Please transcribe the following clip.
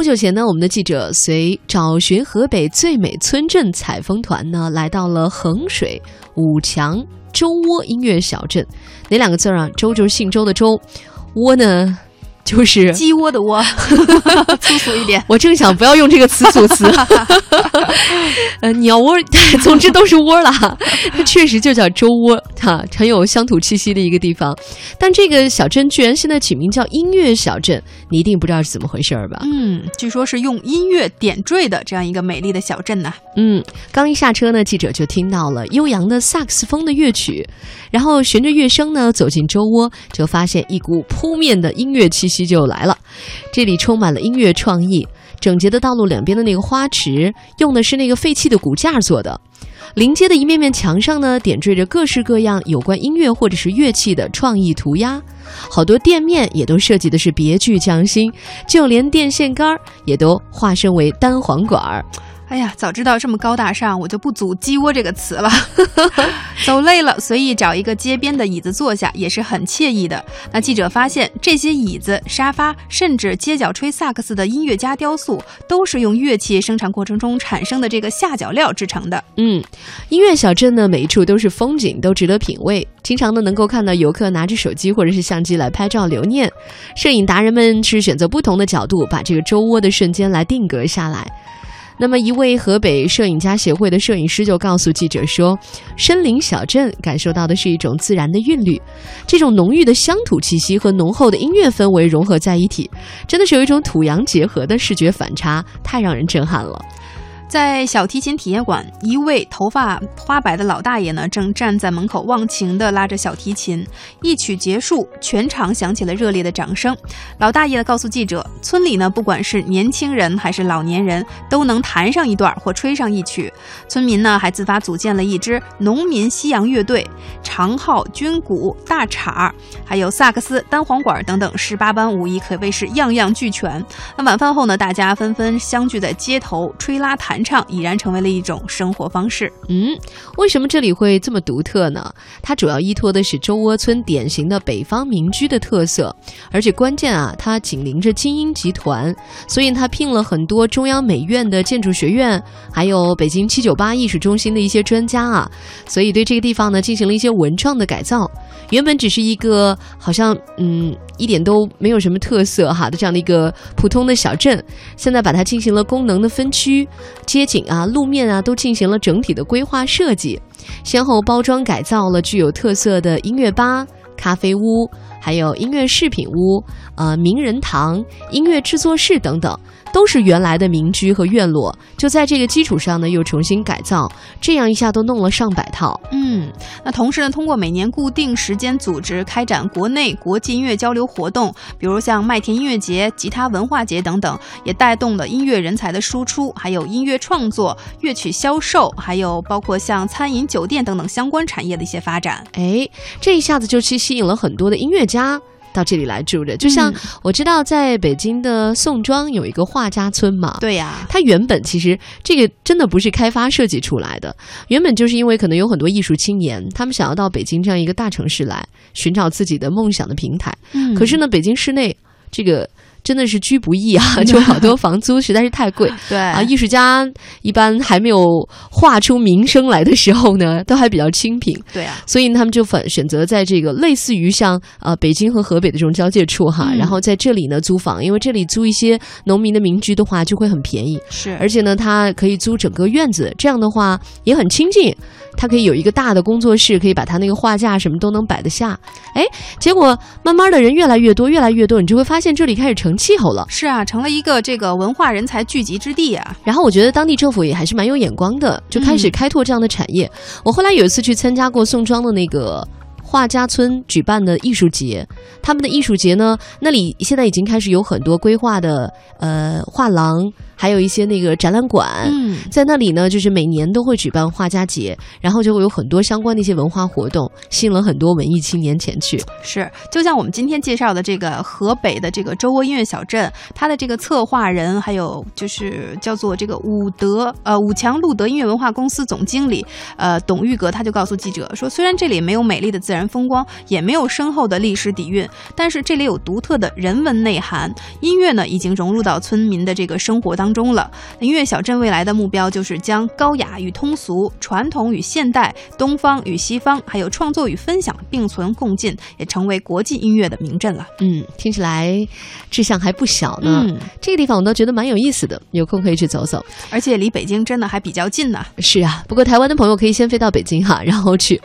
不久前呢，我们的记者随找寻河北最美村镇采风团呢，来到了衡水武强周窝音乐小镇。哪两个字儿啊？周就是姓周的周，窝呢？就是鸡窝的窝，粗俗一点。我正想不要用这个词组词，呃，鸟窝，总之都是窝了哈。它确实就叫周窝，哈，很有乡土气息的一个地方。但这个小镇居然现在起名叫音乐小镇，你一定不知道是怎么回事儿吧？嗯，据说是用音乐点缀的这样一个美丽的小镇呐。嗯，刚一下车呢，记者就听到了悠扬的萨克斯风的乐曲，然后循着乐声呢走进周窝，就发现一股扑面的音乐气息。就来了，这里充满了音乐创意。整洁的道路两边的那个花池，用的是那个废弃的骨架做的。临街的一面面墙上呢，点缀着各式各样有关音乐或者是乐器的创意涂鸦。好多店面也都设计的是别具匠心，就连电线杆儿也都化身为单簧管儿。哎呀，早知道这么高大上，我就不组“鸡窝”这个词了。走累了，随意找一个街边的椅子坐下，也是很惬意的。那记者发现，这些椅子、沙发，甚至街角吹萨克斯的音乐家雕塑，都是用乐器生产过程中产生的这个下脚料制成的。嗯，音乐小镇呢，每一处都是风景，都值得品味。经常呢，能够看到游客拿着手机或者是相机来拍照留念。摄影达人们是选择不同的角度，把这个周窝的瞬间来定格下来。那么，一位河北摄影家协会的摄影师就告诉记者说：“深林小镇感受到的是一种自然的韵律，这种浓郁的乡土气息和浓厚的音乐氛围融合在一起，真的是有一种土洋结合的视觉反差，太让人震撼了。”在小提琴体验馆，一位头发花白的老大爷呢，正站在门口忘情地拉着小提琴。一曲结束，全场响起了热烈的掌声。老大爷告诉记者，村里呢，不管是年轻人还是老年人，都能弹上一段或吹上一曲。村民呢，还自发组建了一支农民西洋乐队，长号、军鼓、大镲，还有萨克斯、单簧管等等，十八般武艺可谓是样样俱全。那晚饭后呢，大家纷纷相聚在街头，吹拉弹。唱已然成为了一种生活方式。嗯，为什么这里会这么独特呢？它主要依托的是周窝村典型的北方民居的特色，而且关键啊，它紧邻着精英集团，所以它聘了很多中央美院的建筑学院，还有北京七九八艺术中心的一些专家啊，所以对这个地方呢进行了一些文创的改造。原本只是一个好像嗯一点都没有什么特色哈的这样的一个普通的小镇，现在把它进行了功能的分区。街景啊，路面啊，都进行了整体的规划设计，先后包装改造了具有特色的音乐吧、咖啡屋，还有音乐饰品屋、呃名人堂、音乐制作室等等。都是原来的民居和院落，就在这个基础上呢，又重新改造，这样一下都弄了上百套。嗯，那同时呢，通过每年固定时间组织开展国内国际音乐交流活动，比如像麦田音乐节、吉他文化节等等，也带动了音乐人才的输出，还有音乐创作、乐曲销售，还有包括像餐饮、酒店等等相关产业的一些发展。哎，这一下子就去吸引了很多的音乐家。到这里来住着，就像我知道，在北京的宋庄有一个画家村嘛。对呀，它原本其实这个真的不是开发设计出来的，原本就是因为可能有很多艺术青年，他们想要到北京这样一个大城市来寻找自己的梦想的平台。嗯，可是呢，北京市内这个。真的是居不易啊，就好多房租实在是太贵。对啊，艺术家一般还没有画出名声来的时候呢，都还比较清贫。对啊，所以他们就反选择在这个类似于像呃北京和河北的这种交界处哈，然后在这里呢租房，因为这里租一些农民的民居的话就会很便宜。是，而且呢，它可以租整个院子，这样的话也很清静。他可以有一个大的工作室，可以把他那个画架什么都能摆得下。哎，结果慢慢的人越来越多，越来越多，你就会发现这里开始成气候了。是啊，成了一个这个文化人才聚集之地啊。然后我觉得当地政府也还是蛮有眼光的，就开始开拓这样的产业。我后来有一次去参加过宋庄的那个画家村举办的艺术节，他们的艺术节呢，那里现在已经开始有很多规划的呃画廊。还有一些那个展览馆，嗯在那里呢，就是每年都会举办画家节，然后就会有很多相关的一些文化活动，吸引了很多文艺青年前去。是，就像我们今天介绍的这个河北的这个周窝音乐小镇，它的这个策划人，还有就是叫做这个武德呃武强路德音乐文化公司总经理呃董玉格，他就告诉记者说，虽然这里没有美丽的自然。然风光，也没有深厚的历史底蕴，但是这里有独特的人文内涵。音乐呢，已经融入到村民的这个生活当中了。音乐小镇未来的目标就是将高雅与通俗、传统与现代、东方与西方，还有创作与分享并存共进，也成为国际音乐的名镇了。嗯，听起来志向还不小呢。嗯，这个地方我都觉得蛮有意思的，有空可以去走走。而且离北京真的还比较近呢。是啊，不过台湾的朋友可以先飞到北京哈，然后去